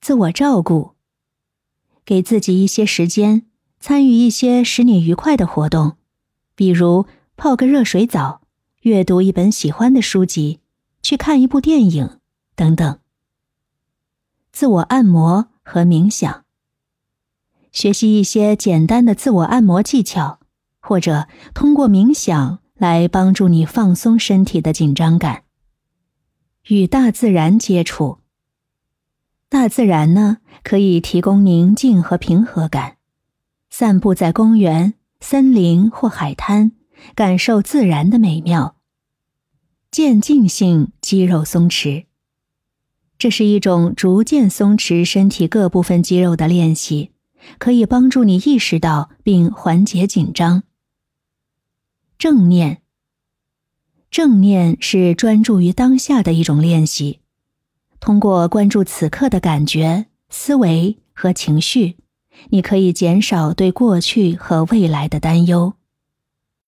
自我照顾。给自己一些时间，参与一些使你愉快的活动，比如泡个热水澡、阅读一本喜欢的书籍、去看一部电影等等。自我按摩和冥想，学习一些简单的自我按摩技巧，或者通过冥想来帮助你放松身体的紧张感。与大自然接触。大自然呢，可以提供宁静和平和感。散步在公园、森林或海滩，感受自然的美妙。渐进性肌肉松弛，这是一种逐渐松弛身体各部分肌肉的练习，可以帮助你意识到并缓解紧张。正念。正念是专注于当下的一种练习。通过关注此刻的感觉、思维和情绪，你可以减少对过去和未来的担忧。